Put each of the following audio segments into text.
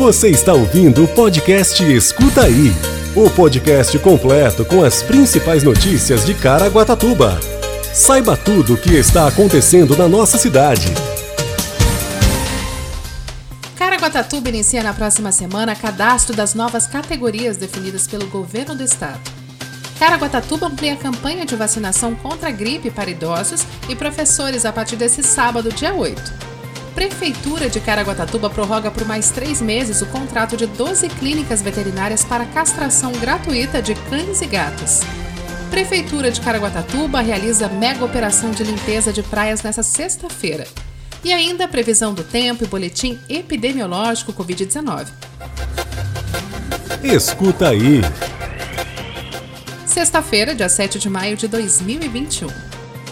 Você está ouvindo o podcast Escuta Aí o podcast completo com as principais notícias de Caraguatatuba. Saiba tudo o que está acontecendo na nossa cidade. Caraguatatuba inicia na próxima semana cadastro das novas categorias definidas pelo governo do estado. Caraguatatuba amplia a campanha de vacinação contra a gripe para idosos e professores a partir desse sábado, dia 8. Prefeitura de Caraguatatuba prorroga por mais três meses o contrato de 12 clínicas veterinárias para castração gratuita de cães e gatos. Prefeitura de Caraguatatuba realiza mega operação de limpeza de praias nesta sexta-feira. E ainda previsão do tempo e boletim epidemiológico Covid-19. Escuta aí. Sexta-feira, dia 7 de maio de 2021.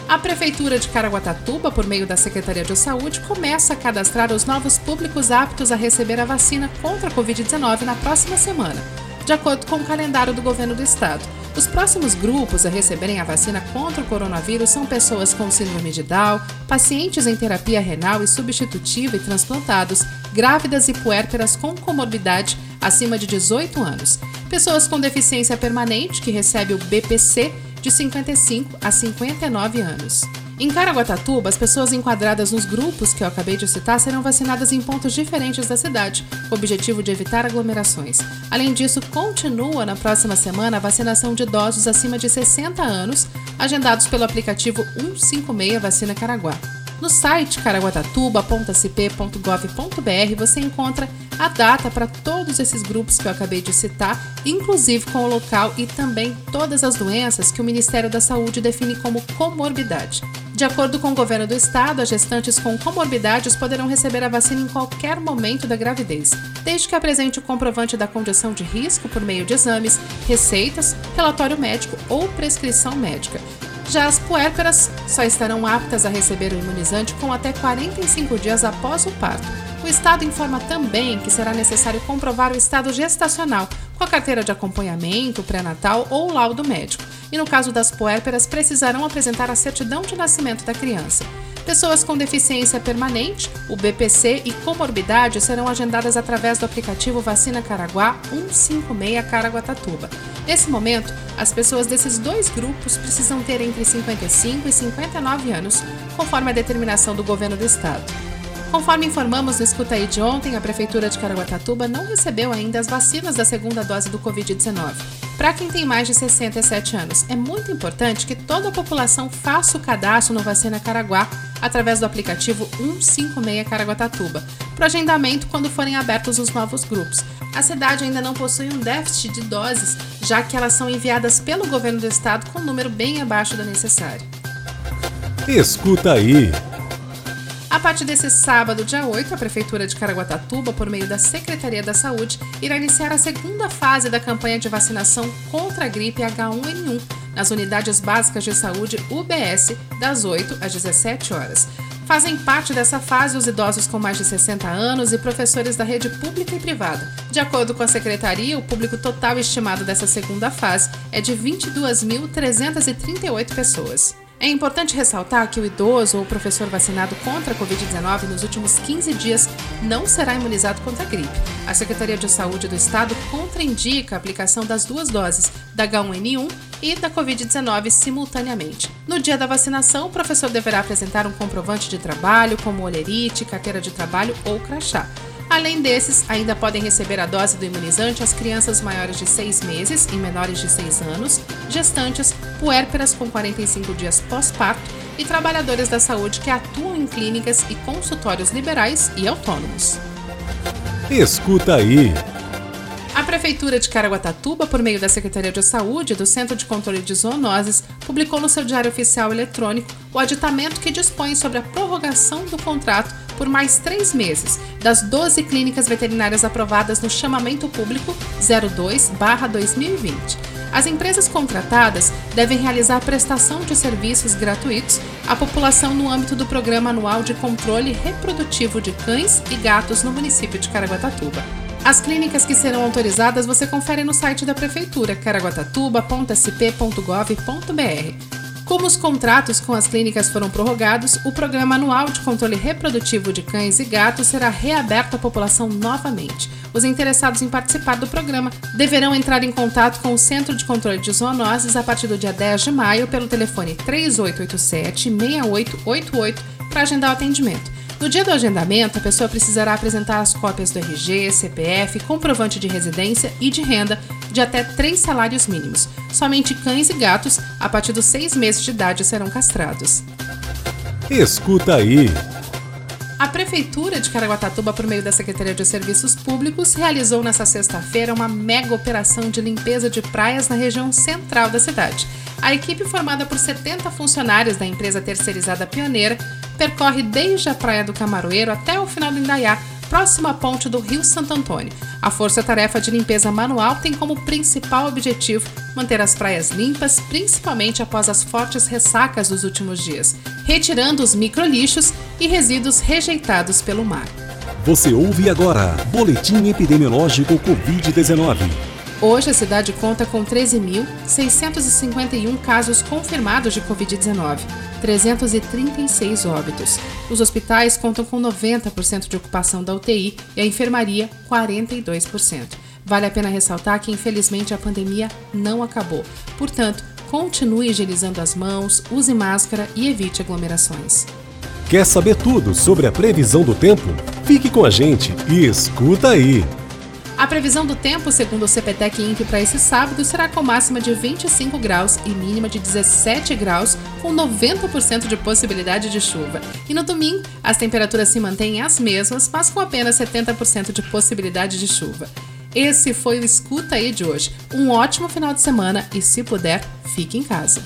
A Prefeitura de Caraguatatuba, por meio da Secretaria de Saúde, começa a cadastrar os novos públicos aptos a receber a vacina contra a Covid-19 na próxima semana, de acordo com o calendário do governo do estado. Os próximos grupos a receberem a vacina contra o coronavírus são pessoas com síndrome de Down, pacientes em terapia renal e substitutiva e transplantados, grávidas e puérperas com comorbidade acima de 18 anos, pessoas com deficiência permanente que recebem o BPC de 55 a 59 anos. Em Caraguatatuba, as pessoas enquadradas nos grupos que eu acabei de citar serão vacinadas em pontos diferentes da cidade, com o objetivo de evitar aglomerações. Além disso, continua na próxima semana a vacinação de idosos acima de 60 anos, agendados pelo aplicativo 156 Vacina Caraguá. No site caraguatatuba.cp.gov.br você encontra a data para todos esses grupos que eu acabei de citar, inclusive com o local e também todas as doenças que o Ministério da Saúde define como comorbidade. De acordo com o governo do estado, as gestantes com comorbidades poderão receber a vacina em qualquer momento da gravidez, desde que apresente o comprovante da condição de risco por meio de exames, receitas, relatório médico ou prescrição médica. Já as puérperas só estarão aptas a receber o imunizante com até 45 dias após o parto. O Estado informa também que será necessário comprovar o estado gestacional com a carteira de acompanhamento pré-natal ou laudo médico. E no caso das puérperas, precisarão apresentar a certidão de nascimento da criança. Pessoas com deficiência permanente, o BPC e comorbidade serão agendadas através do aplicativo Vacina Caraguá 156 Caraguatatuba. Nesse momento, as pessoas desses dois grupos precisam ter entre 55 e 59 anos, conforme a determinação do governo do estado. Conforme informamos no Escuta aí de ontem, a Prefeitura de Caraguatatuba não recebeu ainda as vacinas da segunda dose do Covid-19 para quem tem mais de 67 anos. É muito importante que toda a população faça o cadastro no Vacina Caraguá através do aplicativo 156 Caraguatatuba, para agendamento quando forem abertos os novos grupos. A cidade ainda não possui um déficit de doses, já que elas são enviadas pelo governo do estado com um número bem abaixo do necessário. Escuta aí. A partir desse sábado, dia 8, a Prefeitura de Caraguatatuba, por meio da Secretaria da Saúde, irá iniciar a segunda fase da campanha de vacinação contra a gripe H1N1 nas unidades básicas de saúde UBS, das 8 às 17 horas. Fazem parte dessa fase os idosos com mais de 60 anos e professores da rede pública e privada. De acordo com a secretaria, o público total estimado dessa segunda fase é de 22.338 pessoas. É importante ressaltar que o idoso ou professor vacinado contra a Covid-19 nos últimos 15 dias não será imunizado contra a gripe. A Secretaria de Saúde do Estado contraindica a aplicação das duas doses, da H1N1 e da Covid-19 simultaneamente. No dia da vacinação, o professor deverá apresentar um comprovante de trabalho, como olerite, carteira de trabalho ou crachá. Além desses, ainda podem receber a dose do imunizante as crianças maiores de 6 meses e menores de 6 anos, gestantes, puérperas com 45 dias pós-parto e trabalhadores da saúde que atuam em clínicas e consultórios liberais e autônomos. Escuta aí. A Prefeitura de Caraguatatuba, por meio da Secretaria de Saúde e do Centro de Controle de Zoonoses, publicou no seu Diário Oficial Eletrônico o aditamento que dispõe sobre a prorrogação do contrato por mais três meses das 12 clínicas veterinárias aprovadas no chamamento público 02-2020. As empresas contratadas devem realizar prestação de serviços gratuitos à população no âmbito do Programa Anual de Controle Reprodutivo de Cães e Gatos no município de Caraguatatuba. As clínicas que serão autorizadas você confere no site da Prefeitura, caraguatatuba.sp.gov.br. Como os contratos com as clínicas foram prorrogados, o Programa Anual de Controle Reprodutivo de Cães e Gatos será reaberto à população novamente. Os interessados em participar do programa deverão entrar em contato com o Centro de Controle de Zoonoses a partir do dia 10 de maio pelo telefone 3887 6888 para agendar o atendimento. No dia do agendamento, a pessoa precisará apresentar as cópias do RG, CPF, comprovante de residência e de renda de até três salários mínimos. Somente cães e gatos, a partir dos seis meses de idade, serão castrados. Escuta aí! A Prefeitura de Caraguatatuba, por meio da Secretaria de Serviços Públicos, realizou nesta sexta-feira uma mega operação de limpeza de praias na região central da cidade. A equipe, formada por 70 funcionários da empresa terceirizada Pioneira, percorre desde a Praia do Camaroeiro até o final do Indaiá, próximo à ponte do Rio Santo Antônio. A força-tarefa de limpeza manual tem como principal objetivo manter as praias limpas, principalmente após as fortes ressacas dos últimos dias, retirando os microlixos e resíduos rejeitados pelo mar. Você ouve agora Boletim Epidemiológico Covid-19. Hoje a cidade conta com 13.651 casos confirmados de Covid-19, 336 óbitos. Os hospitais contam com 90% de ocupação da UTI e a enfermaria 42%. Vale a pena ressaltar que, infelizmente, a pandemia não acabou. Portanto, continue higienizando as mãos, use máscara e evite aglomerações. Quer saber tudo sobre a previsão do tempo? Fique com a gente e escuta aí! A previsão do tempo, segundo o CPTEC INPE para esse sábado, será com máxima de 25 graus e mínima de 17 graus, com 90% de possibilidade de chuva. E no domingo, as temperaturas se mantêm as mesmas, mas com apenas 70% de possibilidade de chuva. Esse foi o Escuta aí de hoje. Um ótimo final de semana e, se puder, fique em casa.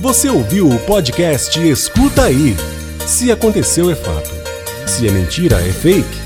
Você ouviu o podcast Escuta aí. Se aconteceu, é fato. Se é mentira, é fake.